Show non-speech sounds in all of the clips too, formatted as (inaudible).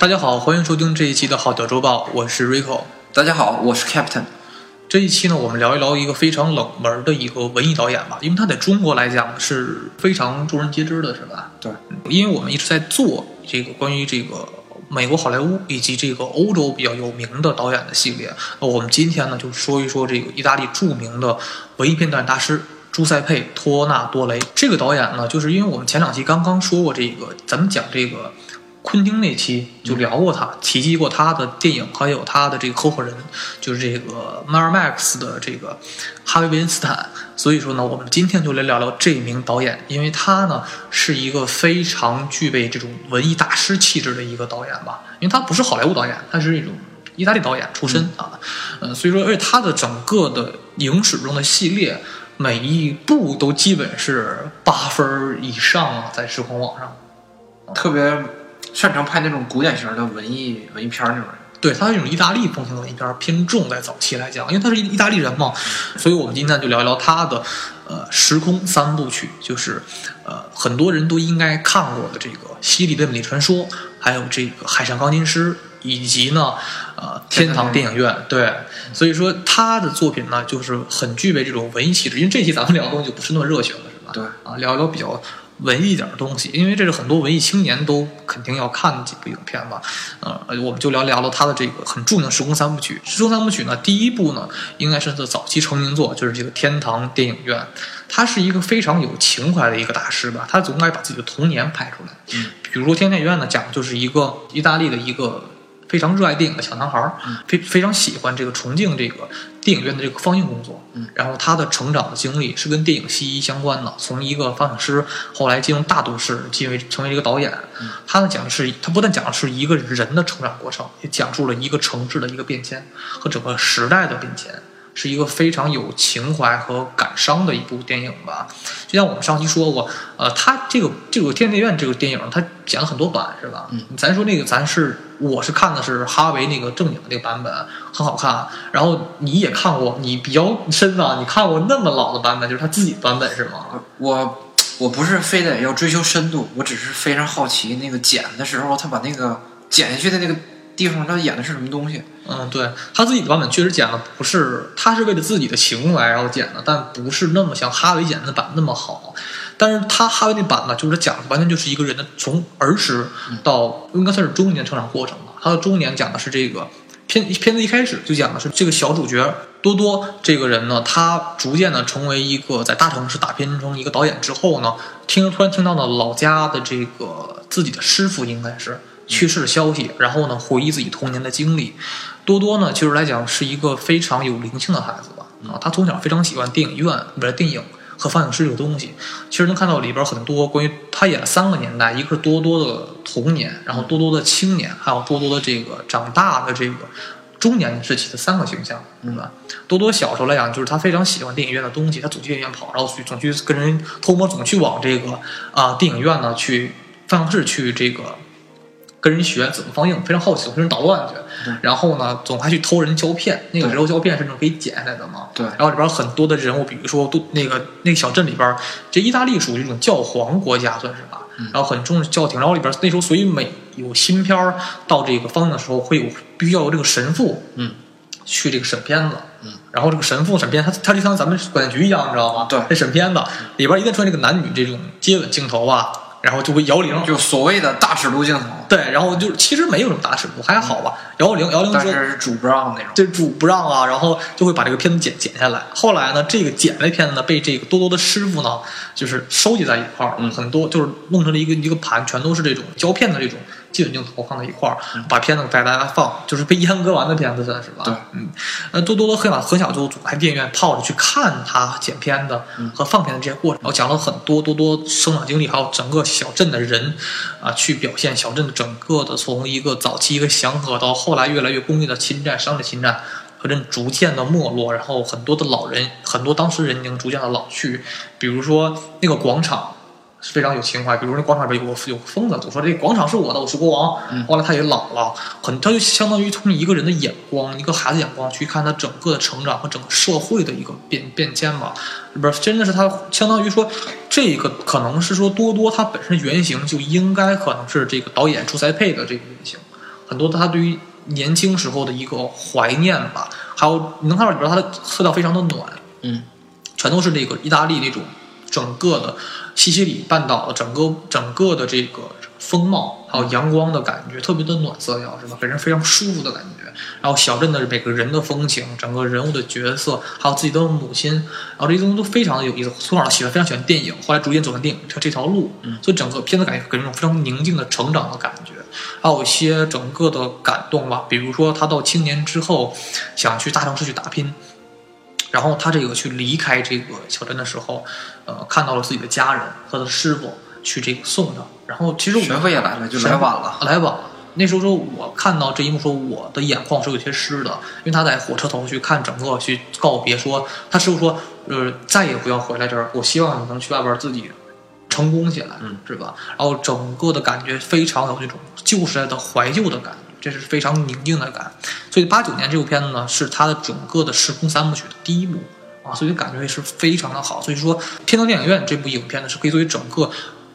大家好，欢迎收听这一期的《好德周报》，我是 Rico。大家好，我是 Captain。这一期呢，我们聊一聊一个非常冷门的一个文艺导演吧，因为他在中国来讲是非常众人皆知的，是吧？对，因为我们一直在做这个关于这个美国好莱坞以及这个欧洲比较有名的导演的系列。那我们今天呢，就说一说这个意大利著名的文艺片导演大师朱塞佩·托纳多雷。这个导演呢，就是因为我们前两期刚刚说过这个，咱们讲这个。昆汀那期就聊过他，提及过他的电影，还有他的这个合伙人，就是这个 Miramax 的这个哈维·维恩斯坦。所以说呢，我们今天就来聊聊这名导演，因为他呢是一个非常具备这种文艺大师气质的一个导演吧。因为他不是好莱坞导演，他是一种意大利导演出身啊。嗯，所以说，而且他的整个的影史中的系列，每一部都基本是八分以上啊，在时空网上，特别。擅长拍那种古典型的文艺文艺片那种人，对他是一种意大利风情的文艺片偏重，在早期来讲，因为他是意大利人嘛，所以我们今天就聊一聊他的呃时空三部曲，就是呃很多人都应该看过的这个《西里贝美丽传说》，还有这个《海上钢琴师》，以及呢呃天堂电影院。对，所以说他的作品呢，就是很具备这种文艺气质。因为这期咱们聊的东西就不是那么热血了，是吧？对啊，聊一聊比较。文艺点的东西，因为这是很多文艺青年都肯定要看的几部影片吧。呃，我们就聊聊了他的这个很著名的时空三部曲。时空三部曲呢，第一部呢，应该是他的早期成名作，就是这个《天堂电影院》。他是一个非常有情怀的一个大师吧，他总该把自己的童年拍出来。嗯，比如说《天堂电影院》呢，讲的就是一个意大利的一个。非常热爱电影的小男孩儿，非非常喜欢这个重庆这个电影院的这个放映工作。嗯，然后他的成长的经历是跟电影息息相关的。从一个放映师，后来进入大都市，进为成为一个导演。他呢讲的是，他不但讲的是一个人的成长过程，也讲述了一个城市的一个变迁和整个时代的变迁。是一个非常有情怀和感伤的一部电影吧，就像我们上期说过，呃，他这个这个《天电院》这个电影，他剪了很多版，是吧？嗯，咱说那个，咱是我是看的是哈维那个正经的那个版本，很好看。然后你也看过，你比较深啊，你看过那么老的版本，就是他自己版本是吗？我我不是非得要追求深度，我只是非常好奇那个剪的时候，他把那个剪下去的那个。地方他演的是什么东西？嗯，对他自己的版本确实剪的不是，他是为了自己的情怀然后剪的，但不是那么像哈维剪的版那么好。但是他哈维那版呢，就是讲的完全就是一个人的从儿时到应该算是中年成长过程吧。他的中年讲的是这个片片子一开始就讲的是这个小主角多多这个人呢，他逐渐的成为一个在大城市打拼成一个导演之后呢，听突然听到了老家的这个自己的师傅应该是。去世的消息，然后呢，回忆自己童年的经历。多多呢，其实来讲是一个非常有灵性的孩子吧。啊，他从小非常喜欢电影院，不是电影和放映室这个东西。其实能看到里边很多关于他演了三个年代，一个是多多的童年，然后多多的青年，还有多多的这个长大的这个中年时期的三个形象，是吧？多多小时候来讲，就是他非常喜欢电影院的东西，他总去电影院跑，然后去总去跟人偷摸，总去往这个啊电影院呢去放映室去这个。跟人学怎么放映，非常好奇，总跟人捣乱去。然后呢，总还去偷人胶片，那个时候胶片是那种可以剪下来的嘛。对。然后里边很多的人物，比如说都那个那个小镇里边，这意大利属于这种教皇国家，算是吧。然后很重视教廷，然后里边那时候所以每有新片儿到这个放映的时候，会有必须要有这个神父，嗯，去这个审片子，嗯。然后这个神父审片，他他就像咱们管局一样，你知道吗？对。这审片子里边一旦出现这个男女这种接吻镜头啊。然后就会摇铃，就所谓的大尺度镜头。对，然后就其实没有什么大尺度，还好吧。摇铃，摇铃但是主不让那种。这主不让啊，然后就会把这个片子剪剪下来。后来呢，这个剪的片子呢，被这个多多的师傅呢，就是收集在一块儿，很多就是弄成了一个一个盘，全都是这种胶片的这种。基本镜头放在一块儿，把片子带大家放，就是被阉割完的片子算是吧？对，嗯，那多多的很小很小就总在电影院泡着去看他剪片子和放片的这些过程，然后讲了很多多多生长经历，还有整个小镇的人啊，去表现小镇的整个的从一个早期一个祥和到后来越来越工业的侵占、商业侵占，和人逐渐的没落，然后很多的老人，很多当时人已经逐渐的老去，比如说那个广场。是非常有情怀，比如那广场里边有个有个疯子，总说这广场是我的，我是国王。后来他也老了，很他就相当于从一个人的眼光，一个孩子眼光去看他整个的成长和整个社会的一个变变迁吧。不是真的是他相当于说，这个可能是说多多他本身原型就应该可能是这个导演朱塞佩的这个原型，很多他对于年轻时候的一个怀念吧，还有你能看到里边他的色调非常的暖，嗯，全都是这个意大利那种整个的西西里半岛的整个整个的这个风貌，还有阳光的感觉，特别的暖色调，是吧？给人非常舒服的感觉。然后小镇的每个人的风情，整个人物的角色，还有自己的母亲，然后这些东西都非常的有意思。从小喜欢非常喜欢电影，后来逐渐走向电影这这条路，嗯所以整个片子感觉给人一种非常宁静的成长的感觉，还有一些整个的感动吧。比如说他到青年之后，想去大城市去打拼。然后他这个去离开这个小镇的时候，呃，看到了自己的家人和他的师傅去这个送他。然后其实我学费也来了，就来晚了。来晚了。那时候说，我看到这一幕，说我的眼眶是有些湿的，因为他在火车头去看整个去告别，说他师傅说，呃，再也不要回来这儿，我希望你能去外边自己成功起来，嗯，是吧？然后整个的感觉非常有那种旧时代的怀旧的感觉，这是非常宁静的感。所以八九年这部片子呢，是他的整个的时空三部曲的第一部啊，所以感觉也是非常的好。所以说，《天堂电影院》这部影片呢，是可以作为整个。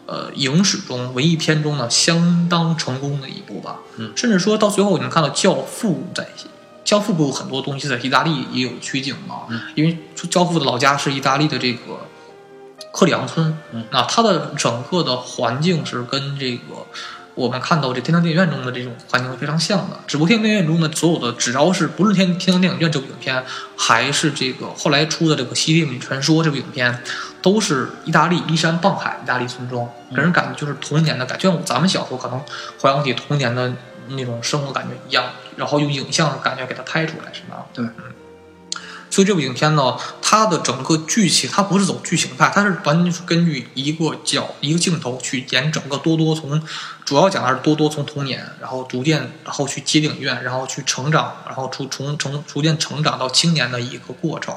呃，影史中文艺片中呢，相当成功的一部吧。嗯，甚至说到最后，你能看到《教父》在《教父》不有很多东西在意大利也有取景嘛？嗯，因为《教父》的老家是意大利的这个克里昂村，嗯，那它的整个的环境是跟这个我们看到这《天堂电影院》中的这种环境是非常像的。只不过《天堂电影院》中的所有的，只要是不是《天天堂电影院》这部影片，还是这个后来出的这个《西里传说》这部影片。都是意大利依山傍海，意大利村庄，给人感觉就是童年的感觉，就像咱们小时候可能回想起童年的那种生活感觉一样，然后用影像的感觉给它拍出来，是吗？对，嗯。所以这部影片呢，它的整个剧情，它不是走剧情派，它是完全是根据一个角、一个镜头去演整个多多从，主要讲的是多多从童年，然后逐渐，然后去接影院，然后去成长，然后逐从从逐渐成长到青年的一个过程。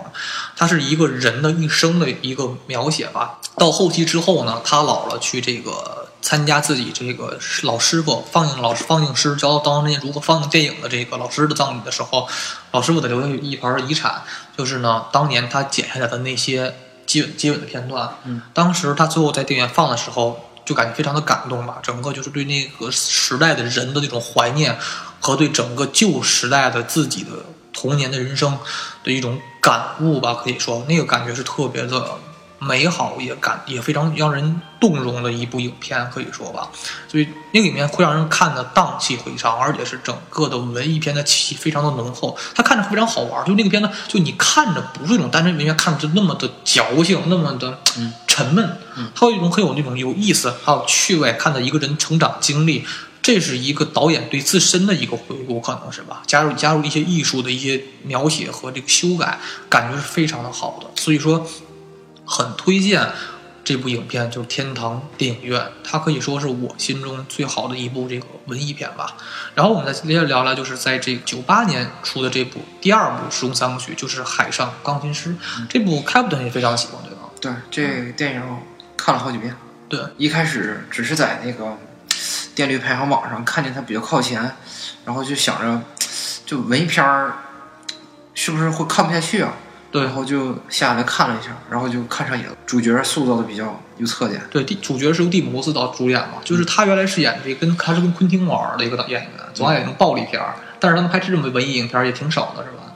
它是一个人的一生的一个描写吧。到后期之后呢，他老了，去这个参加自己这个老师傅放映老师放映师教当年如何放映电影的这个老师的葬礼的时候，老师傅的留下一盘遗产，就是呢，当年他剪下来的那些接吻接吻的片段。嗯，当时他最后在电影院放的时候，就感觉非常的感动吧。整个就是对那个时代的人的那种怀念，和对整个旧时代的自己的童年的人生的一种感悟吧。可以说，那个感觉是特别的。美好也感也非常让人动容的一部影片，可以说吧。所以那个影片会让人看的荡气回肠，而且是整个的文艺片的气息非常的浓厚。它看着非常好玩，就那个片子，就你看着不是一种单纯文艺片，看着就那么的矫情，那么的沉闷。嗯，它有一种很有那种有意思，还有趣味，看到一个人成长经历。这是一个导演对自身的一个回顾，可能是吧？加入加入一些艺术的一些描写和这个修改，感觉是非常的好的。所以说。很推荐这部影片，就是《天堂电影院》，它可以说是我心中最好的一部这个文艺片吧。然后我们再接着聊聊，就是在这九八年出的这部第二部时空三部曲，就是《海上钢琴师》这部，开普敦也非常喜欢，对吧？对，这电影看了好几遍。对，一开始只是在那个电驴排行榜上看见它比较靠前，然后就想着，就文艺片儿是不是会看不下去啊？对，然后就下来看了一下，然后就看上瘾了。主角塑造的比较有特点。对，主角是由蒂姆·罗斯导主演嘛，就是他原来是演这跟他是跟昆汀玩的一个导演员，总爱演暴力片儿，但是他们拍这种文艺影片也挺少的，是吧？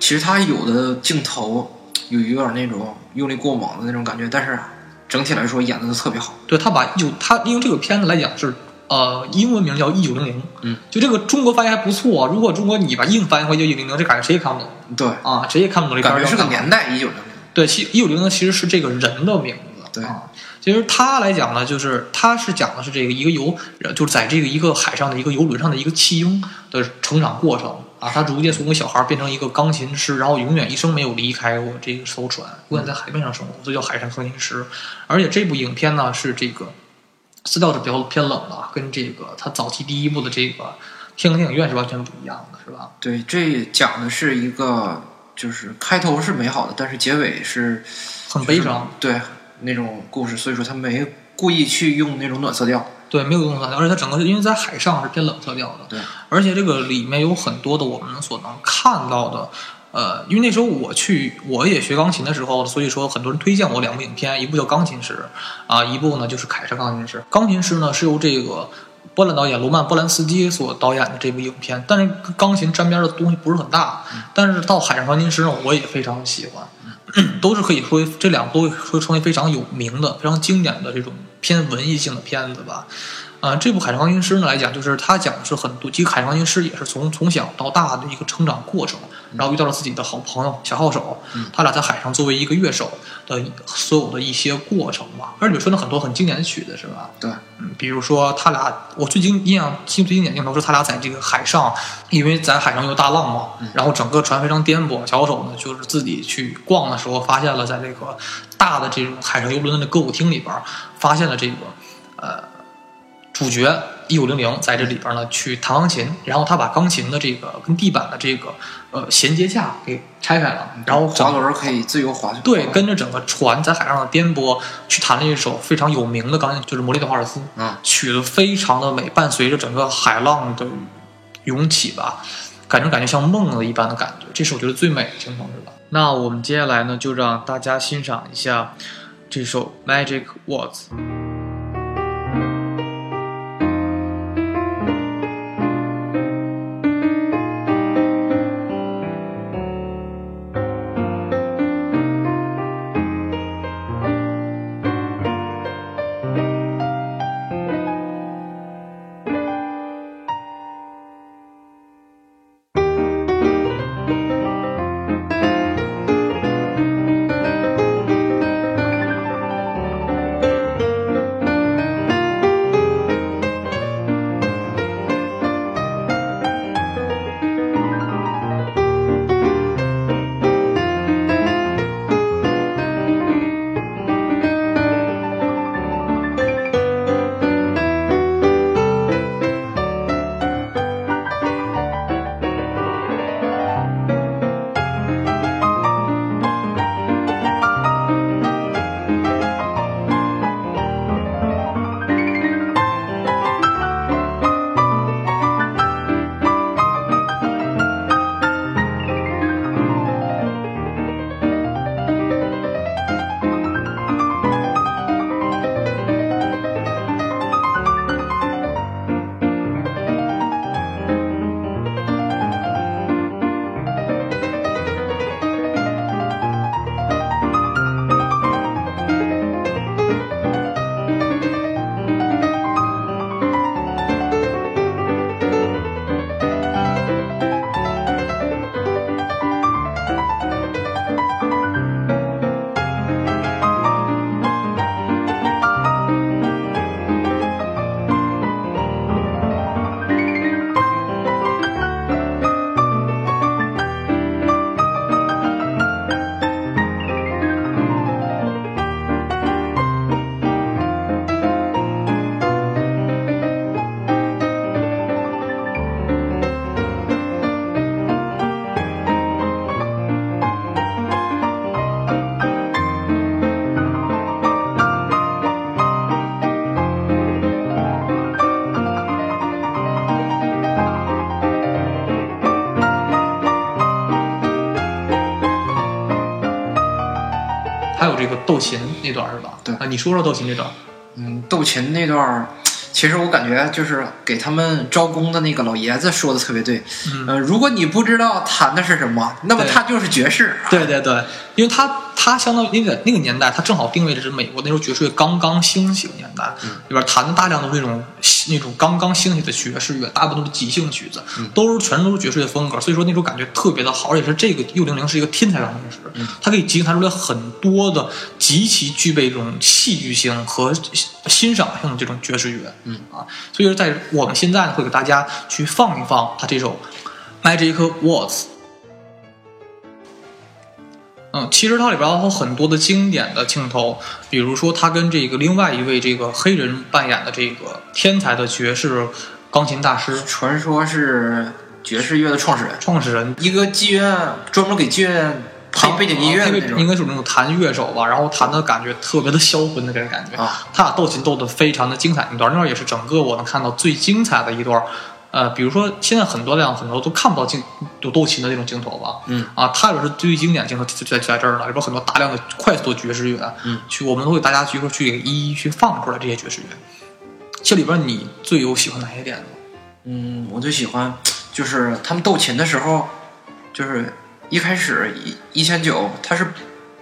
其实他有的镜头有有点那种用力过猛的那种感觉，但是整体来说演的都特别好。对他把有他因为这个片子来讲是。呃，英文名叫《一九零零》，嗯，就这个中国翻译还不错。啊如果中国你把硬翻译回就一九零零，这感觉谁也看不懂。对啊，谁也看不懂这感觉是个年代一九零零。对，其一九零零其实是这个人的名字。对啊，其实他来讲呢，就是他是讲的是这个一个游，就是在这个一个海上的一个游轮上的一个弃婴的成长过程啊。他逐渐从一个小孩变成一个钢琴师，然后永远一生没有离开过这个艘船，永远在海面上生活，所以叫海上钢琴师。而且这部影片呢是这个。色调是比较偏冷的，跟这个他早期第一部的这个《天堂电影院》是完全不一样的，是吧？对，这讲的是一个，就是开头是美好的，但是结尾是很悲伤，对那种故事，所以说他没故意去用那种暖色调，对，没有用暖色调，而且它整个因为在海上是偏冷色调的，对，而且这个里面有很多的我们所能看到的。呃，因为那时候我去，我也学钢琴的时候，所以说很多人推荐我两部影片，一部叫《钢琴师》，啊，一部呢就是《凯撒钢琴师》。钢琴师呢是由这个波兰导演罗曼·波兰斯基所导演的这部影片，但是跟钢琴沾边的东西不是很大。但是到《海上钢琴师》呢，我也非常喜欢，(clears throat) 都是可以说这两部都会成为非常有名的、非常经典的这种偏文艺性的片子吧。啊，这部《海上钢琴师》呢来讲，就是他讲的是很多，其实海上钢琴师也是从从小到大的一个成长过程，然后遇到了自己的好朋友小号手，他俩在海上作为一个乐手的所有的一些过程吧。而且说了很多很经典的曲子，是吧？对，嗯，比如说他俩，我最经印象最经典镜头是他俩在这个海上，因为在海上有大浪嘛，然后整个船非常颠簸，小号手呢就是自己去逛的时候，发现了在这个大的这种海上游轮的歌舞厅里边，发现了这个呃。主角一五零零在这里边呢，去弹钢琴，然后他把钢琴的这个跟地板的这个呃衔接架给拆开了，然后滑轮可以自由滑。对，跟着整个船在海上的颠簸，去弹了一首非常有名的钢琴，就是《魔力的华尔兹》。嗯，曲子非常的美，伴随着整个海浪的涌起吧，感觉感觉像梦了一般的感觉。这是我觉得最美的情况，是吧？那我们接下来呢，就让大家欣赏一下这首《Magic Words》。斗琴那段是吧？对啊，你说说斗琴那段。嗯，斗琴那段，其实我感觉就是给他们招工的那个老爷子说的特别对。嗯，如果你不知道弹的是什么，那么他就是爵士。对对对，因为他他相当于那个那个年代，他正好定位的是美国那时候爵士乐刚刚兴起的年代，里边弹的大量都是那种那种刚刚兴起的爵士乐，大部分都是即兴曲子，都是全都是爵士乐风格，所以说那时候感觉特别的好，而且是这个六零零是一个天才钢琴师，他可以即兴弹出来很多的极其具备这种戏剧性和欣赏性的这种爵士乐，嗯。啊，所以说在我们现在呢会给大家去放一放他这首 Magic Words。嗯，其实它里边还有很多的经典的镜头，比如说他跟这个另外一位这个黑人扮演的这个天才的爵士钢琴大师，传说是爵士乐的创始人，创始人。一个妓院专门给妓院配背景音乐的那种，应该是那种弹乐手吧，然后弹的感觉特别的销魂的这种感觉啊，他俩斗琴斗的非常的精彩那段，那段也是整个我能看到最精彩的一段。呃，比如说现在很多量很多都看不到镜有斗琴的那种镜头吧，嗯，啊，它也是最经典镜头就在就在这儿了，里边很多大量的快速的爵士乐，嗯，去我们会给大家去说去一一去放出来这些爵士乐。这里边你最有喜欢哪些点呢？嗯，我最喜欢就是他们斗琴的时候，就是一开始一一千九，他是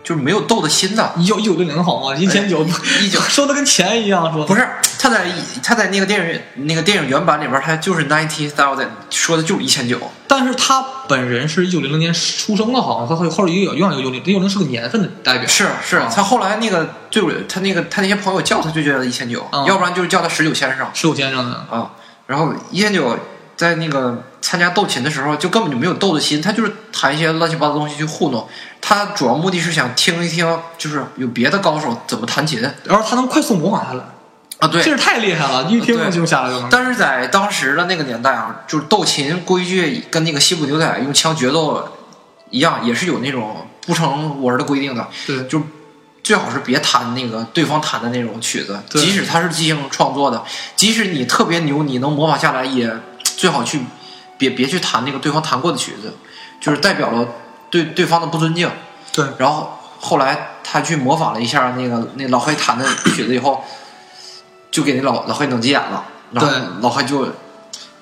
就是没有斗的心的，一九一九零零好吗？一千九一九 (laughs) 说的跟钱一样，说不是他在他在那个电影那个电影原版里边，他就是 ninety thousand，说的就是一千九。但是他本人是一九零零年出生的，好像他后后来也有用一个九零，九零是个年份的代表。是是，啊他后来那个就他那个他那些朋友叫他就叫他一千九，啊要不然就是叫他十九先生十九先生的，啊。然后一千九在那个参加斗琴的时候，就根本就没有斗的心，他就是弹一些乱七八糟东西去糊弄。他主要目的是想听一听，就是有别的高手怎么弹琴然后他能快速模仿下来，啊。对，这是太厉害了，一听就下来就。但是在当时的那个年代啊，就是斗琴规矩跟那个西部牛仔用枪决斗一样，也是有那种不成文的规定的，对，就最好是别弹那个对方弹的那种曲子，对即使他是即兴创作的，即使你特别牛，你能模仿下来，也最好去别别去弹那个对方弹过的曲子，就是代表了对对方的不尊敬。对，然后后来他去模仿了一下那个那老黑弹的曲子以后，就给那老老黑弄急眼了，然后对老黑就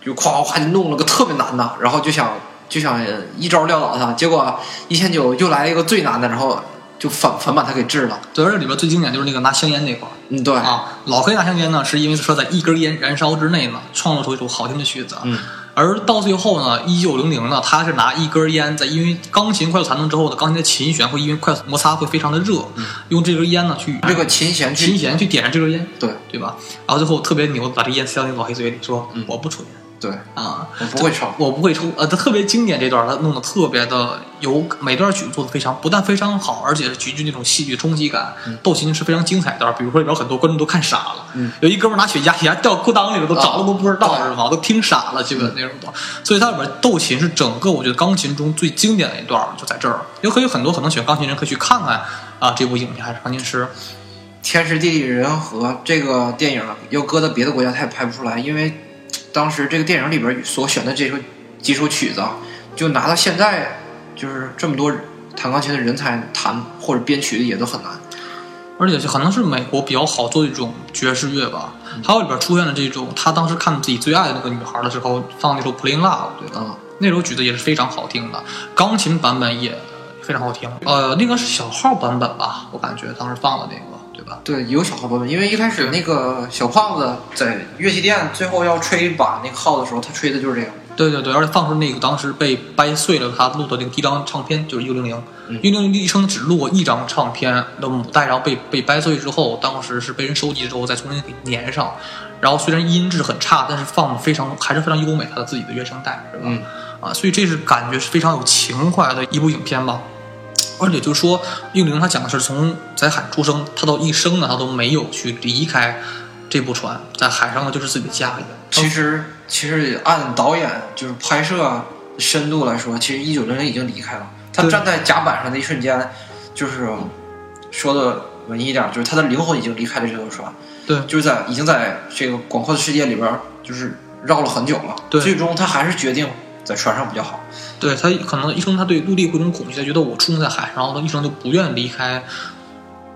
就夸夸夸就弄了个特别难的，然后就想就想一招撂倒他，结果一千九又来了一个最难的，然后就反反把他给治了。对，而且里边最经典就是那个拿香烟那块儿嗯，对，啊，老黑拿香烟呢，是因为说在一根烟燃烧之内呢，创作出一首好听的曲子。嗯，而到最后呢，一九零零呢，他是拿一根烟，在因为钢琴快速弹动之后呢，钢琴的琴弦会因为快速摩擦会非常的热，用这根烟呢去这个琴弦去琴弦去点燃这根烟，对对吧？然后最后特别牛，把这烟塞到那老黑嘴里，说、嗯我不抽烟对，啊，我不会抽。我不会抽，呃，他特别经典这段，他弄得特别的有每段曲做的非常，不但非常好，而且是极具那种戏剧冲击感。斗琴是非常精彩的段，比如说里边很多观众都看傻了，嗯有一哥们拿雪茄，雪茄掉裤裆里了，都找了都不知道啊是吗？都听傻了，基本那种的。所以它里边斗琴是整个我觉得钢琴中最经典的一段，就在这儿。也可以很多可能喜欢钢琴人可以去看看啊这部影片，还是钢琴师。天时地利人和这个电影要搁到别的国家，他也拍不出来，因为当时这个电影里边所选的这首几首曲子啊，就拿到现在，就是这么多弹钢琴的人才弹或者编曲的也都很难。而且可能是美国比较好做一种爵士乐吧，还有里边出现了这种他当时看自己最爱的那个女孩的时候放那首《Plain Love》，对吧？嗯，那首曲子也是非常好听的，钢琴版本也非常好听。呃，那个是小号版本吧，我感觉当时放的那个，对吧？对，有小号版本，因为一开始那个小胖子在乐器店最后要吹一把那个号的时候，他吹的就是这个。对对对，而且放出那个当时被掰碎了，他录的那个第一张唱片就是一零零，一零零一生只录过一张唱片的母带，然后被被掰碎之后，当时是被人收集之后再重新给粘上，然后虽然音质很差，但是放的非常还是非常优美，他的自己的原声带是吧？嗯啊，所以这是感觉是非常有情怀的一部影片吧。而且就是说，一零他讲的是从在海出生，他到一生呢，他都没有去离开这部船，在海上呢就是自己的家一样。其实，其实按导演就是拍摄深度来说，其实一九零零已经离开了。他站在甲板上的一瞬间，就是说的文艺一点，就是他的灵魂已经离开了这艘船，对就是在已经在这个广阔的世界里边，就是绕了很久了。对最终他还是决定在船上比较好。对他可能一生他对陆地会有一种恐惧，他觉得我出生在海上，然后他一生就不愿离开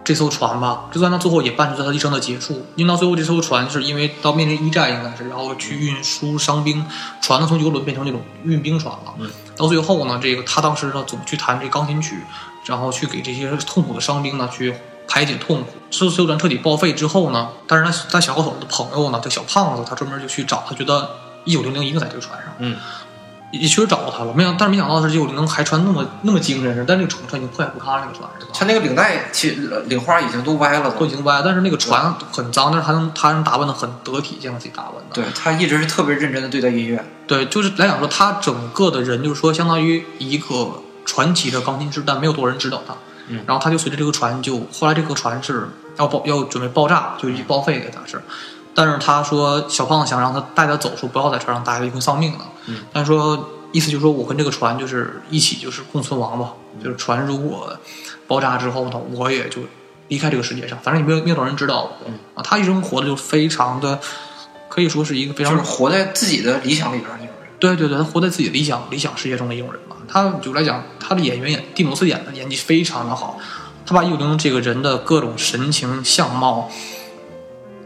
这艘船吧。就算他最后也伴随着他一生的结束。因为到最后这艘船是因为到面临一战应该是，然后去运输伤兵，船呢从游轮变成那种运兵船了。嗯到最后呢，这个他当时呢总去弹这钢琴曲，然后去给这些痛苦的伤兵呢去排解痛苦。这艘船彻底报废之后呢，但是他他小高手的朋友呢叫小胖子，他专门就去找他，觉得一九零零一定在这个船上。嗯，也确实找到他了，没想，但是没想到的是，九零零还穿那么那么精神，但那个船船已经破坏不堪了，这个船是吧？他那个领带其实领花已经都歪了都。已经歪，但是那个船很脏，但是还能他能打扮的很得体，这样自己打扮的。对他一直是特别认真的对待音乐。对，就是来讲说，他整个的人就是说，相当于一个传奇的钢琴师，但没有多少人知道他。嗯然后他就随着这个船就，后来这个船是要爆要准备爆炸，就已经报废给他是。但是他说小胖子想让他带他走，说不要在船上待了，一会丧命的。嗯，但是说意思就是说我跟这个船就是一起就是共存亡吧，就是船如果爆炸之后呢，我也就离开这个世界上，反正也没有没有多少人知道我。嗯啊，他一生活的就非常的，可以说是一个非常就是活在自己的理想里边儿那种人。对对对，他活在自己的理想理想世界中的一种人嘛。他就来讲，他的演员演蒂姆斯演的演技非常的好，他把一九零这个人的各种神情相貌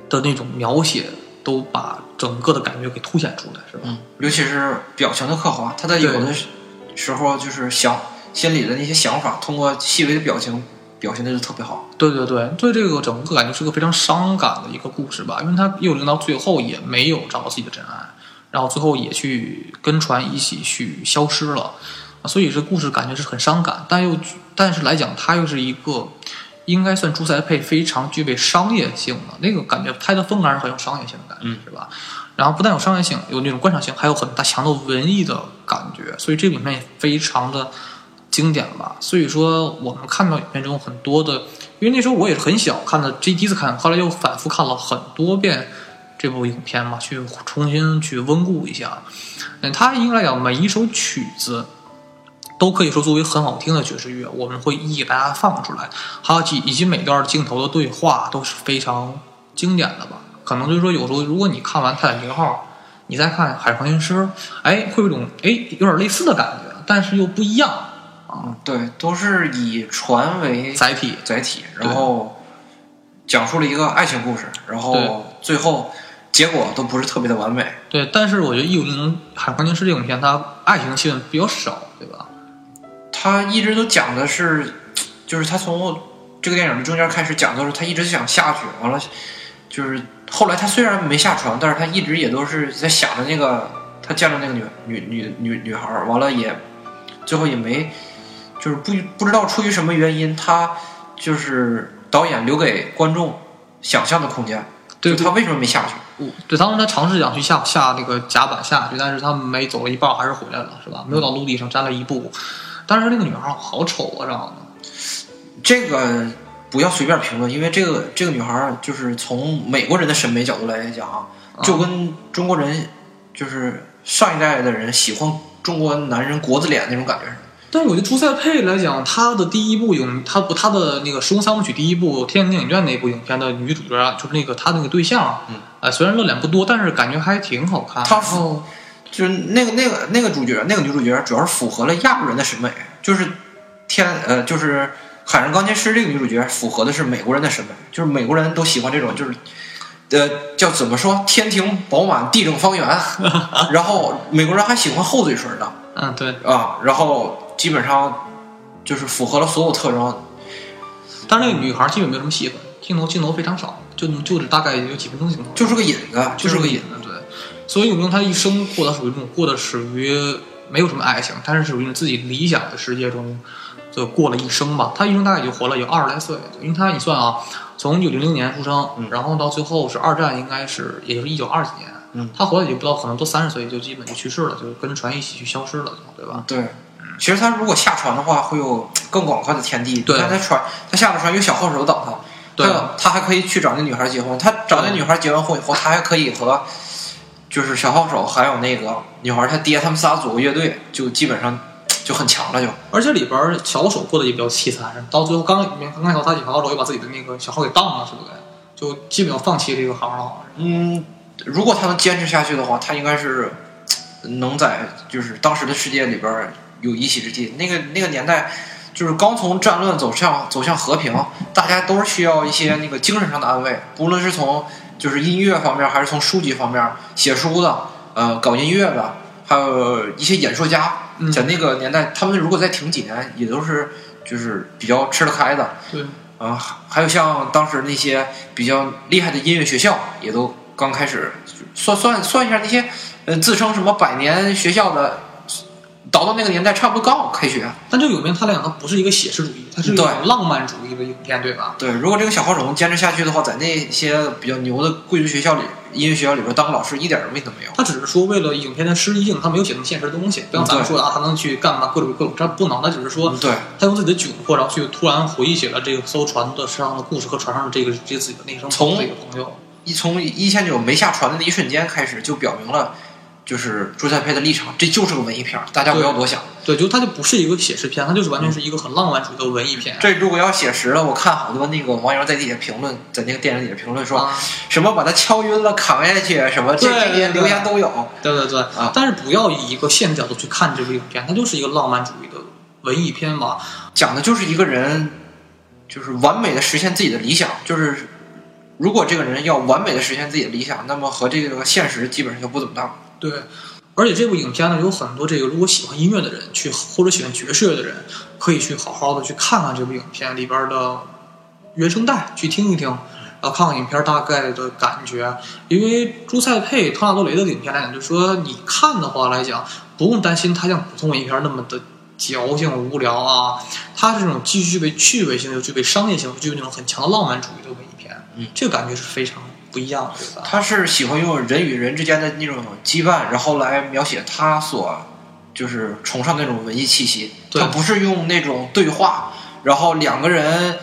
的那种描写都把整个的感觉给凸显出来，是吧？嗯，尤其是表情的刻画，他在有的时候就是想心里的那些想法，通过细微的表情表现的就特别好。对对对，对这个整个感觉是个非常伤感的一个故事吧，因为他幽灵到最后也没有找到自己的真爱，然后最后也去跟船一起去消失了，所以这故事感觉是很伤感，但又但是来讲，它又是一个应该算朱塞佩非常具备商业性的那个感觉，拍的风格还是很有商业性的感觉，是吧？然后不但有商业性，有那种观赏性，还有很大强的文艺的感觉，所以这个影片也非常的经典吧。所以说，我们看到影片中很多的，因为那时候我也是很小看的，这第一次看，后来又反复看了很多遍这部影片嘛，去重新去温故一下。嗯，它应该来讲，每一首曲子都可以说作为很好听的爵士乐，我们会一一给大家放出来，还有以及每段镜头的对话都是非常经典的吧。可能就是说，有时候如果你看完《泰坦尼克号》，你再看《海上钢琴师》，哎，会有一种哎有点类似的感觉，但是又不一样啊。对，都是以船为载体，载体，然后讲述了一个爱情故事，然后最后结果都不是特别的完美。对，但是我觉得《一五零海上钢琴师》这种片，它爱情戏份比较少，对吧？他一直都讲的是，就是他从这个电影的中间开始讲的时候，他一直想下去，完了就是后来他虽然没下床，但是他一直也都是在想着那个他见着那个女女女女女孩，完了也最后也没，就是不不知道出于什么原因，他就是导演留给观众想象的空间，对他为什么没下去？对，当时他尝试想去下下那个甲板下去，但是他没走了一半还是回来了，是吧？没有到陆地上站了一步。但是那个女孩好丑啊，知道吗？这个不要随便评论，因为这个这个女孩就是从美国人的审美角度来讲啊，就跟中国人就是上一代的人喜欢中国男人国字脸那种感觉似的。但是我觉得朱塞佩来讲，他的第一部影，他不他的那个《时空三部曲》第一部《天津电影院》那部影片的女主角，就是那个他那个对象，嗯，呃，虽然露脸不多，但是感觉还挺好看。她符，就是那个那个那个主角，那个女主角主要是符合了亚洲人的审美，就是天呃，就是《海上钢琴师》这个女主角符合的是美国人的审美，就是美国人都喜欢这种，就是呃叫怎么说，天庭饱满，地正方圆，(laughs) 然后美国人还喜欢厚嘴唇的，嗯，对，啊，然后。基本上就是符合了所有特征，但是那个女孩基本没有什么戏份，镜头镜头非常少，就就是大概有几分钟镜头，就是个引子，就是个引子。对，所以有没有他一生过得属于这种过得属于没有什么爱情，但是属于自己理想的世界中就过了一生吧。他一生大概也就活了有二十来岁，因为他你算啊，从一九零零年出生，然后到最后是二战，应该是也就是一九二几年，嗯，他活了也不到可能都三十岁就基本就去世了，就跟船一起去消失了，对吧？对。其实他如果下船的话，会有更广阔的天地。对，他船，他下了船有小号手等他。对，他还可以去找那女孩结婚。他找那女孩结完婚以后，他还可以和，就是小号手还有那个女孩她爹他们仨组个乐队，就基本上就很强了。就而且里边小号手过得也比较凄惨，到最后刚刚开头他小号手又把自己的那个小号给当了，是不是？就基本上放弃这个行了。嗯，如果他能坚持下去的话，他应该是能在就是当时的世界里边。有一席之地。那个那个年代，就是刚从战乱走向走向和平，大家都是需要一些那个精神上的安慰，不论是从就是音乐方面，还是从书籍方面，写书的，呃，搞音乐的，还有一些演说家，在那个年代，他们如果再挺几年，也都是就是比较吃得开的。对，啊，还有像当时那些比较厉害的音乐学校，也都刚开始算算算一下那些，呃，自称什么百年学校的。倒到那个年代，差不多刚好开学。但就有名，他来讲，它不是一个写实主义，它是一种浪漫主义的影片，对吧？对。如果这个小号手能坚持下去的话，在那些比较牛的贵族学校里、音乐学校里边当个老师，一点问题都没有。他只是说为了影片的诗意性，他没有写那么现实的东西。不像咱们说的啊，他能去干嘛？各种各种，这不能。他只是说，对，他用自己的窘迫，然后去突然回忆起了这个艘船的上的故事和船上的这个这自己的那生从这个朋友。一从一千九没下船的那一瞬间开始，就表明了。就是朱塞佩的立场，这就是个文艺片，大家不要多想。对，就它就不是一个写实片，它就是完全是一个很浪漫主义的文艺片。这如果要写实了，我看好多那个网友在底下评论，在那个电影底下评论说，什么把他敲晕了扛下去，什么这这些留言都有。对对对，啊！但是不要以一个现实角度去看这部影片，它就是一个浪漫主义的文艺片嘛，讲的就是一个人，就是完美的实现自己的理想，就是如果这个人要完美的实现自己的理想，那么和这个现实基本上就不怎么搭。对，而且这部影片呢，有很多这个如果喜欢音乐的人去，或者喜欢爵士乐的人，可以去好好的去看看这部影片里边的原声带，去听一听，然后看看影片大概的感觉。因为朱塞佩·托纳多雷的影片来讲，就是说你看的话来讲，不用担心它像普通文艺片那么的矫情无聊啊，它是这种既具备趣味性又具备商业性，具备那种很强的浪漫主义的文艺片。嗯，这个感觉是非常不一样，对吧？他是喜欢用人与人之间的那种羁绊，然后来描写他所就是崇尚那种文艺气息。他不是用那种对话，然后两个人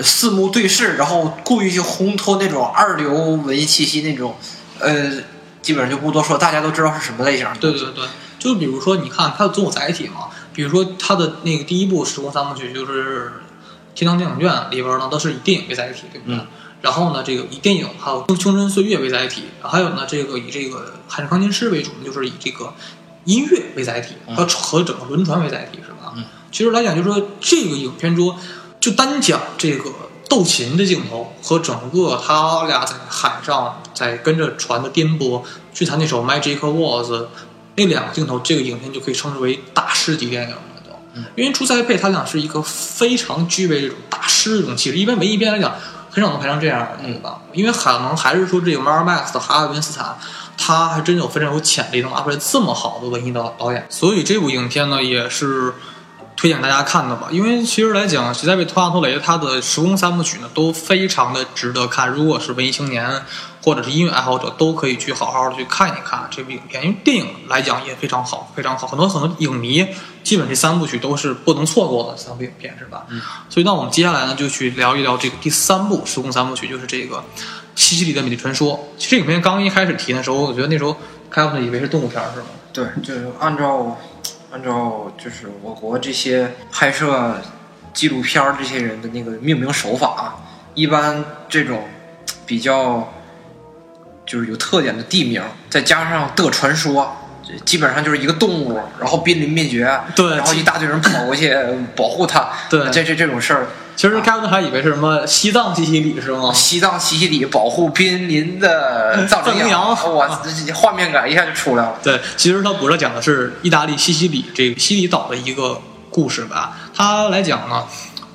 四目对视，然后故意去烘托那种二流文艺气息那种，呃，基本上就不多说，大家都知道是什么类型。对对对，就比如说，你看它总有载体嘛，比如说他的那个第一部《时空三部曲》就是《天堂电影院》里边呢，都是以电影为载体，对不对？嗯然后呢，这个以电影还有青春岁月为载体，还有呢，这个以这个海上钢琴师为主，就是以这个音乐为载体，和和整个轮船为载体，是吧？嗯其实来讲，就是说这个影片中，就单讲这个斗琴的镜头和整个他俩在海上在跟着船的颠簸去弹那首《Magic Waltz》那两个镜头，这个影片就可以称之为大师级电影了都。嗯因为朱塞佩他俩是一个非常具备这种大师这种气质，一般文艺片来讲很少能拍成这样的，对吧？因为可能还是说这个 Mar Max 的哈尔滨斯坦，他还真有非常有潜力，能拉出来这么好的文艺导导演，所以这部影片呢也是。推荐大家看的吧，因为其实来讲，实在被托阿托雷他的时空三部曲呢都非常的值得看。如果是文艺青年或者是音乐爱好者，都可以去好好的去看一看这部影片。因为电影来讲也非常好，非常好。很多很多影迷基本这三部曲都是不能错过的三部影片，是吧？嗯。所以那我们接下来呢就去聊一聊这个第三部时空三部曲，就是这个西西里的美丽传说。其实影片刚一开始提的时候，我觉得那时候开普以为是动物片儿，是吗？对，就是按照按照就是我国这些拍摄纪录片儿这些人的那个命名手法啊，一般这种比较就是有特点的地名，再加上的传说，基本上就是一个动物，然后濒临灭绝，对然后一大堆人跑过去保护它，对这这这种事儿，其实开普还以为是什么西藏西西里，是吗？西藏西西里保护濒临的藏羚羊哇，这这画面感一下就出来了。对，其实它不是讲的是意大利西西里这个西里岛的一个故事吧。它来讲呢，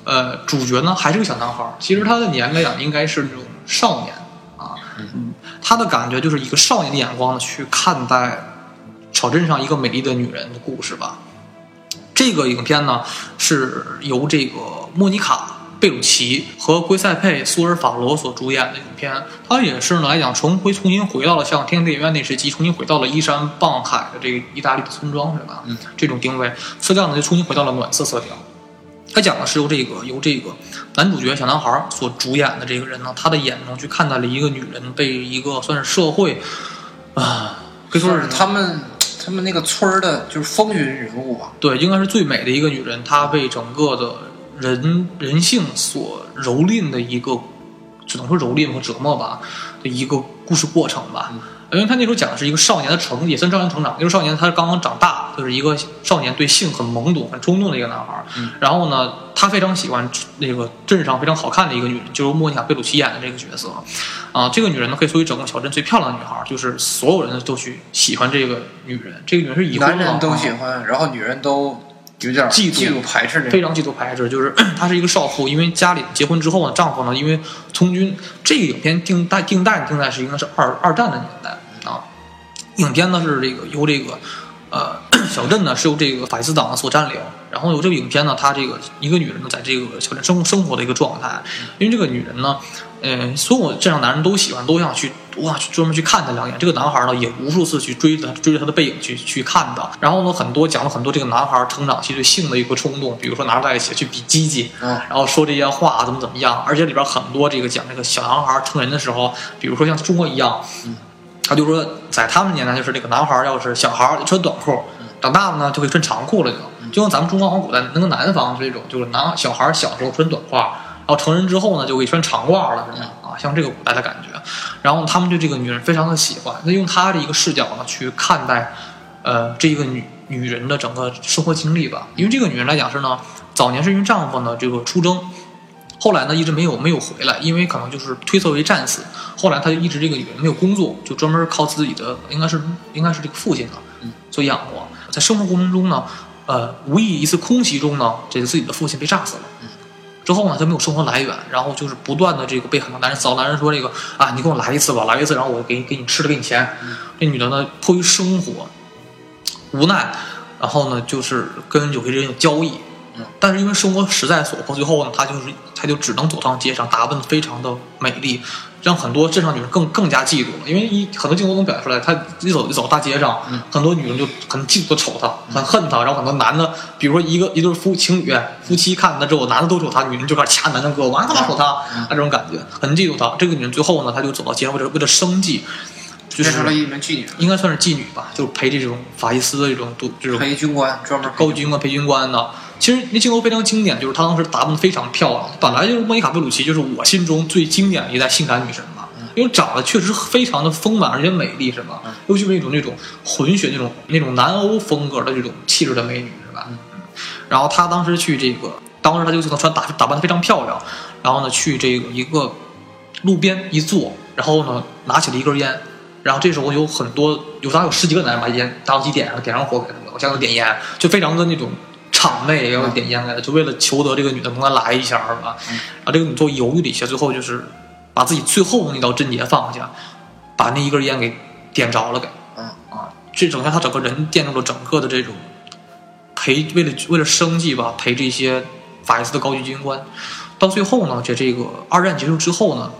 呃，主角呢还是个小男孩儿，其实他的年龄来讲应该是那种少年啊，嗯，他的感觉就是一个少年的眼光呢去看待小镇上一个美丽的女人的故事吧。这个影片呢是由这个莫妮卡。贝鲁奇和圭塞佩·苏尔法罗所主演的影片，它也是呢来讲重回重新回到了像天堂电影院那时期，重新回到了依山傍海的这个意大利的村庄，对吧？嗯，这种定位色调呢就重新回到了暖色色调。它讲的是由这个由这个男主角小男孩所主演的这个人呢，他的眼中去看待了一个女人被一个算是社会啊，可以说是他们他们那个村儿的就是风云人物吧。对，应该是最美的一个女人，她被整个的人人性所蹂躏的一个，只能说蹂躏和折磨吧的一个故事过程吧。因为他那时候讲的是一个少年的成，也算少年成长。那个少年他刚刚长大，就是一个少年对性很懵懂、很冲动的一个男孩然后呢，他非常喜欢那个镇上非常好看的一个女人，就是莫妮卡·贝鲁奇演的这个角色。啊，这个女人呢，可以作为整个小镇最漂亮的女孩儿，就是所有人都去喜欢这个女人。这个女人是已婚，男人都啊喜欢，然后女人都有点嫉妒嫉妒排斥。非常嫉妒排斥，就是 (clears throat) 她是一个少妇，因为家里结婚之后呢，丈夫呢因为从军，这个影片定代定代定在是应该是二二战的年代啊。影片呢是这个由这个呃小镇呢是由这个法西斯党所占领，然后由这个影片呢，她这个一个女人呢在这个小镇生生活的一个状态，因为这个女人呢，呃，所有镇上男人都喜欢，都想去都想去专门去看她两眼。这个男孩呢也无数次去追着她追着她的背影去去看的，然后呢很多讲了很多这个男孩成长期对性的一个冲动，比如说拿着在一起去比鸡鸡，嗯然后说这些话怎么怎么样，而且里边很多这个讲这个小男孩成人的时候，比如说像中国一样，他就说在他们年代就是这个男孩要是小孩就穿短裤，长大了呢就可以穿长裤了就，就像咱们中国和古代那个南方这种，就是男小孩小时候穿短褂，然后成人之后呢就可以穿长褂了，是吗？啊，像这个古代的感觉，然后他们对这个女人非常的喜欢，那用他的一个视角呢去看待，呃，这一个女女人的整个生活经历吧，因为这个女人来讲是呢，早年是因为丈夫呢这个出征。后来呢一直没有没有回来，因为可能就是推测为战死。后来他就一直这个女人没有工作，就专门靠自己的应该是应该是这个父亲啊，嗯，做养活。在生活过程中呢，呃，无意一次空袭中呢，这个自己的父亲被炸死了。嗯之后呢，他没有生活来源，然后就是不断的这个被很多男人骚，男人说这个啊，你给我来一次吧，来一次，然后我给给你吃的，给你钱。这女的呢，迫于生活无奈，然后呢，就是跟有些人有交易。嗯，但是因为生活实在所迫，最后呢，她就是她就只能走上街上，打扮的非常的美丽，让很多镇上女人更更加嫉妒了。因为一很多镜头能表现出来，她一走一走大街上，嗯很多女人就很嫉妒的瞅她，很恨她，然后很多男的，比如说一个一对夫情侣夫妻看她之后，男的都瞅她，女人就开始掐男的胳膊，啊干嘛瞅她？嗯啊这种感觉很嫉妒她。这个女人最后呢，她就走到街上，为了为了生计，就是变成了一名妓女，应该算是妓女吧，就是陪这种法西斯的这种都这种陪军官专门高军官、陪军官的。其实那镜头非常经典，就是她当时打扮的非常漂亮。本来就是莫妮卡贝鲁奇，就是我心中最经典的一代性感女神嘛，因为长得确实非常的丰满而且美丽，是吧？嗯又具备一种那种混血那种那种南欧风格的这种气质的美女，是吧？嗯然后她当时去这个，当时她就穿打打扮的非常漂亮，然后呢去这个一个路边一坐，然后呢拿起了一根烟，然后这时候有很多有大概有十几个男人把烟打火机点上，点上火给他们，我想要点烟，就非常的那种谄媚，要点烟来的，就为了求得这个女的能来来一下，是吧？嗯。然后这个女最后犹豫了一下，最后就是把自己最后的那道贞节放下，把那一根烟给点着了，给。嗯。啊，这整下他整个人陷入了整个的这种陪为了为了生计吧，陪这些法西斯的高级军官，到最后呢，这这个二战结束之后呢，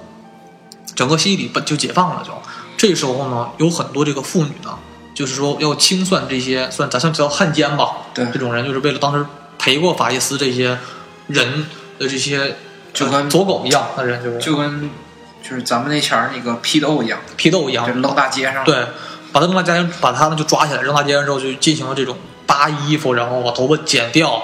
整个西西里本就解放了就，这时候呢，有很多这个妇女呢，就是说要清算这些算咱算叫汉奸吧，对。这种人就是为了当时陪过法西斯这些人的这些就跟走狗一样的人，就是。就跟就是咱们那前儿那个批斗一样，批斗一样。就，扔大街上，对，把他扔大街上，把他们就抓起来扔大街上之后，就进行了这种扒衣服，然后把头发剪掉，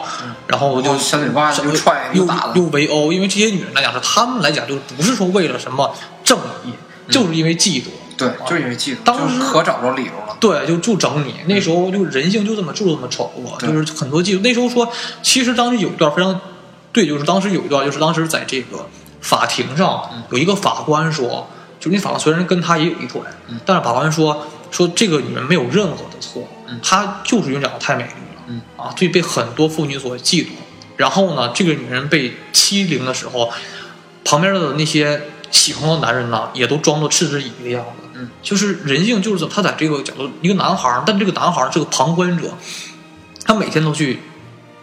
然后就然后扇嘴巴子又踹又又打的又围殴，因为这些女人来讲是他们来讲就是不是说为了什么正义，就是因为嫉妒。对，就是因为嫉妒，当时可找着理由了。对，就就整你。那时候就人性就这么就这么丑恶，就是很多嫉妒。那时候说，其实当时有一段非常对，就是当时有一段，就是当时在这个法庭上嗯有一个法官说，就是那法官虽然跟他也有一腿，嗯但是法官说说这个女人没有任何的错，嗯她就是因为长得太美丽了，嗯啊，所以被很多妇女所嫉妒。然后呢，这个女人被欺凌的时候，旁边的那些喜欢的男人呢，也都装作嗤之以鼻的样子。嗯，就是人性就是他在这个角度，一个男孩儿，但这个男孩儿是个旁观者，他每天都去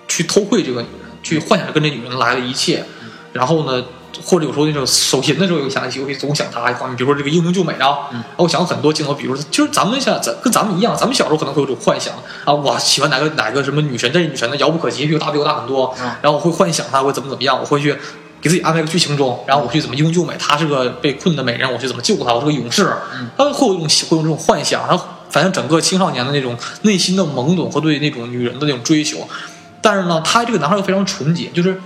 去偷窥这个女人，去幻想着跟这女人来的一切，然后呢，或者有时候那种手淫的时候，有想起，我会总想她一方面，比如说这个英雄救美啊，嗯。然后我想很多镜头，比如说就是咱们像咱跟咱们一样，咱们小时候可能会有这种幻想啊，我喜欢哪个哪个什么女神，这女神呢遥不可及，比我大比我大很多，嗯。然后我会幻想她会怎么怎么样，我会去。给自己安排个剧情中，然后我去怎么英雄救美，她是个被困的美人，我去怎么救她，我是个勇士，嗯他会有一种会有这种幻想，然后反正整个青少年的那种内心的懵懂和对那种女人的那种追求，但是呢，他这个男孩又非常纯洁，就是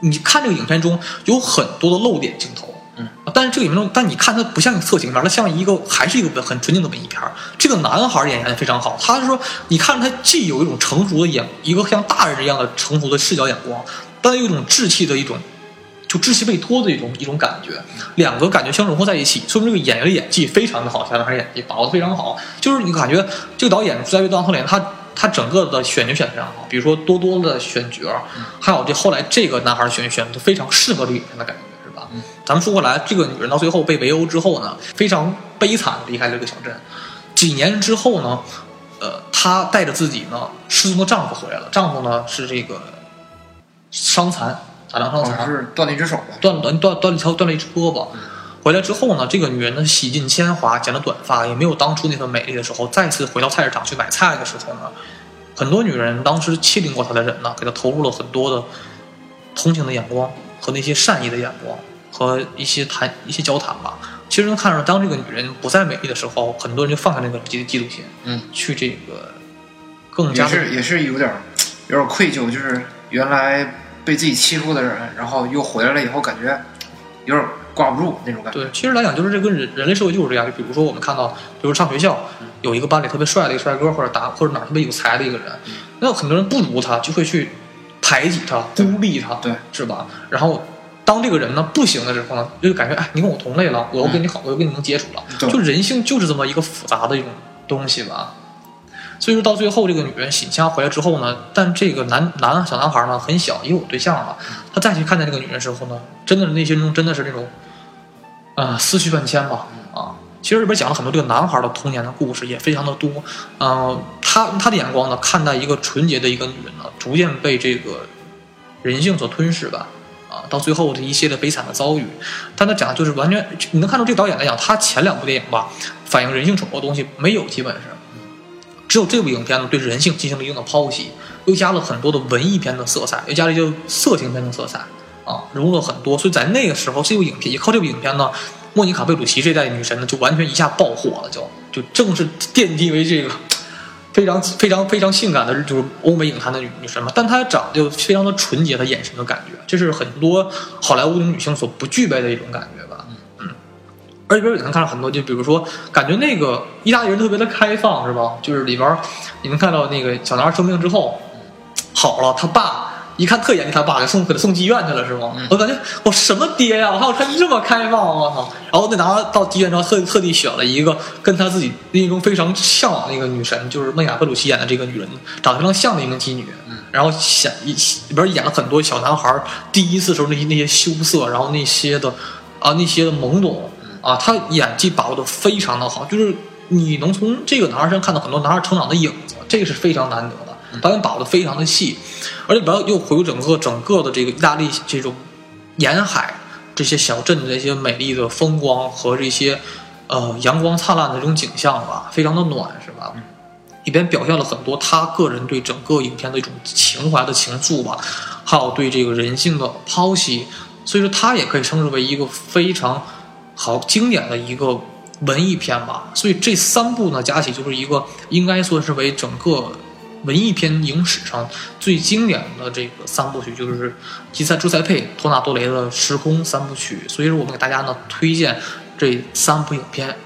你看这个影片中有很多的露点镜头，嗯，但是这个影片中，但你看它不像个色情片，它像一个还是一个很纯净的文艺片。这个男孩演员也非常好，他是说你看他既有一种成熟的眼，一个像大人一样的成熟的视角眼光，但又有一种稚气的一种。就稚气未脱的一种一种感觉，两个感觉相融合在一起，说明这个演员的演技非常的好，小男孩演技把握的非常好。就是你感觉这个导演在为当特脸，他他整个的选角选的非常好，比如说多多的选角，还有这后来这个男孩的选角选的都非常适合这个影片的感觉，是吧？嗯咱们说回来，这个女人到最后被围殴之后呢，非常悲惨的离开了这个小镇。几年之后呢，呃，她带着自己呢失踪的丈夫回来了，丈夫呢是这个伤残，打量伤残，好像是断了一只手吧？断断断断了一条断了一只胳膊。回来之后呢，这个女人呢洗尽铅华，剪了短发，也没有当初那份美丽的时候。再次回到菜市场去买菜的时候呢，很多女人当时欺凌过她的人呢，给她投入了很多的同情的眼光和那些善意的眼光和一些谈一些交谈吧。其实能看出，当这个女人不再美丽的时候，很多人就放下那个嫉嫉妒心，嗯，去这个更加也是也是有点儿有点儿愧疚，就是原来被自己欺负的人，然后又回来了以后，感觉有点挂不住那种感觉。对，其实来讲，就是这跟人人类社会就是这样。就比如说，我们看到，比如上学校有一个班里特别帅的一个帅哥，或者打或者哪儿特别有才的一个人，那很多人不如他，就会去排挤他、孤立他，对，是吧？然后当这个人呢不行的时候呢，就感觉哎，你跟我同类了，我又跟你好，我又跟你能接触了。就人性就是这么一个复杂的一种东西吧。所以说到最后，这个女人醒枪回来之后呢，但这个男男小男孩呢很小，也有对象了。他再去看见这个女人之后呢，真的是内心中真的是那种，啊、思绪万千吧啊。其实里边讲了很多这个男孩的童年的故事，也非常的多。嗯、他他的眼光呢，看待一个纯洁的一个女人呢，逐渐被这个人性所吞噬吧。啊，到最后的一些的悲惨的遭遇，但他讲的就是完全，你能看出这个导演来讲，他前两部电影吧，反映人性丑恶的东西没有，基本是，只有这部影片呢对人性进行了一定的剖析，又加了很多的文艺片的色彩，又加了一些色情片的色彩，啊，融入了很多，所以在那个时候，这部影片也靠这部影片呢，莫妮卡贝鲁奇这代女神呢就完全一下爆火了，就就正式奠定为这个。非常非常非常性感的，就是欧美影坛的女女神嘛，但她长得就非常的纯洁，她眼神的感觉，这是很多好莱坞的女性所不具备的一种感觉。而且边也能看到很多，就比如说，感觉那个意大利人特别的开放，是吧？就是里边儿你能看到那个小男孩生病之后好了，他爸一看特严厉，他爸给送给他送妓院去了，是吗？我感觉我什么爹呀，我还有他这么开放，我操！然后那男孩到妓院之后，特特地选了一个跟他自己心中非常向往的一个女神，就是莫妮卡贝鲁奇演的这个女人，长得非常像的一名妓女。然后显一里边演了很多小男孩第一次时候那些那些羞涩，然后那些的啊那些的懵懂啊，他演技把握的非常的好，就是你能从这个男孩身上看到很多男孩成长的影子，这个是非常难得的。导演把握的非常的细，而且不要又回顾整个整个的这个意大利这种沿海这些小镇的这些美丽的风光和这些呃阳光灿烂的这种景象吧，非常的暖，是吧？里边表现了很多他个人对整个影片的一种情怀的情愫吧，还有对这个人性的剖析，所以说他也可以称之为一个非常好经典的一个文艺片吧。所以这三部呢加起就是一个应该说是为整个文艺片影史上最经典的这个三部曲，就是吉塞朱塞佩、托纳多雷的《时空三部曲》。所以说我们给大家呢推荐这三部影片。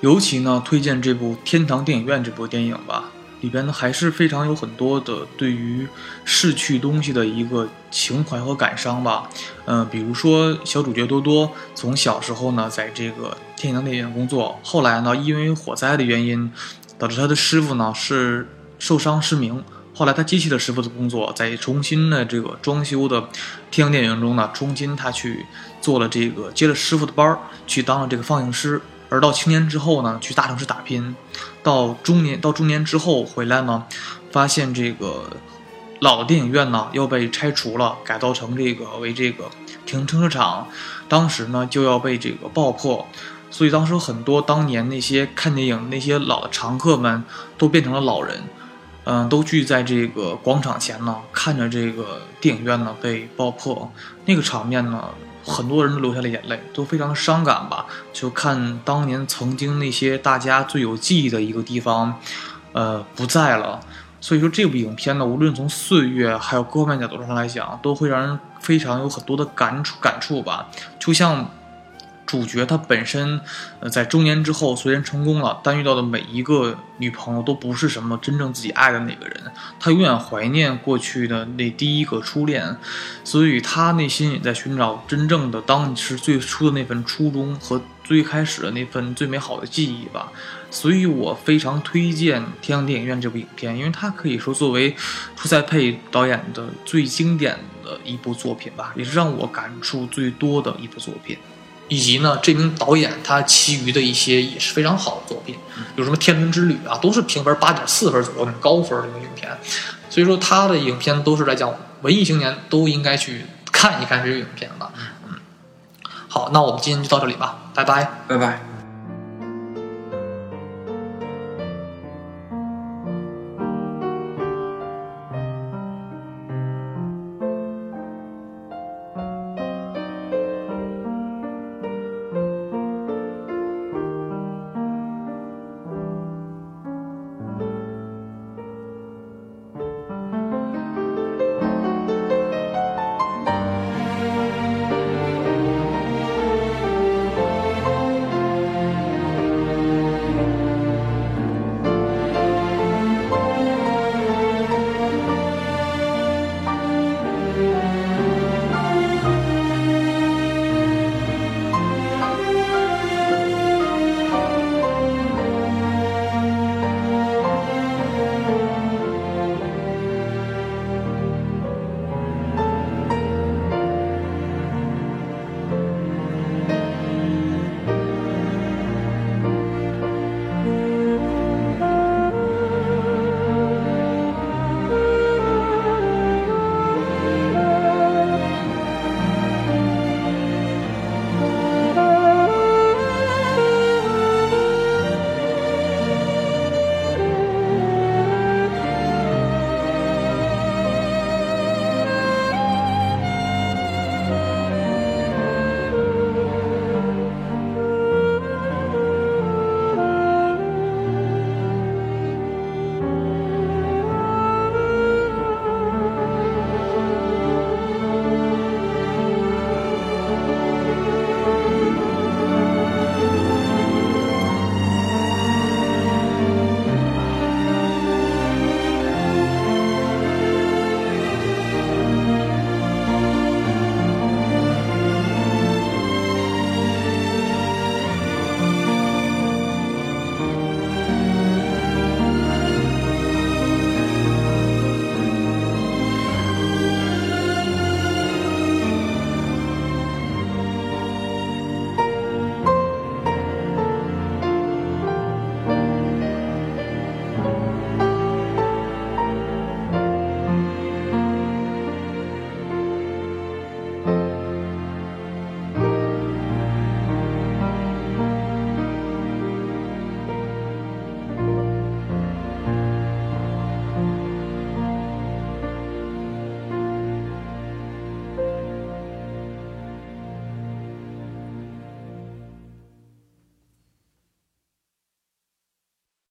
尤其呢，推荐这部《天堂电影院》这部电影吧，里边呢还是非常有很多的对于逝去东西的一个情怀和感伤吧。嗯、比如说小主角多多从小时候呢，在这个天堂电影院工作，后来呢，因为火灾的原因，导致他的师傅呢是受伤失明。后来他接替了师傅的工作，在重新的这个装修的天堂电影院中呢，重新他去做了这个接了师傅的班儿，去当了这个放映师。而到青年之后呢，去大城市打拼，到中年到中年之后回来呢，发现这个老电影院呢要被拆除了，改造成这个为这个停停车场，当时呢就要被这个爆破，所以当时很多当年那些看电影那些老的常客们都变成了老人，嗯、都聚在这个广场前呢，看着这个电影院呢被爆破，那个场面呢。很多人都流下了眼泪，都非常伤感吧。就看当年曾经那些大家最有记忆的一个地方，呃，不在了。所以说这部影片呢，无论从岁月还有各方面角度上来讲，都会让人非常有很多的感触感触吧。就像主角他本身，呃，在中年之后虽然成功了，但遇到的每一个女朋友都不是什么真正自己爱的那个人，他永远怀念过去的那第一个初恋，所以他内心也在寻找真正的当时最初的那份初衷和最开始的那份最美好的记忆吧。所以我非常推荐《天堂电影院》这部影片，因为它可以说作为朱塞佩导演的最经典的一部作品吧，也是让我感触最多的一部作品。以及呢，这名导演他其余的一些也是非常好的作品，有什么《天伦之旅》啊，都是评分八点四分左右，的高分的影片。所以说他的影片都是来讲文艺青年都应该去看一看这个影片的。嗯，好，那我们今天就到这里吧，拜拜。拜拜。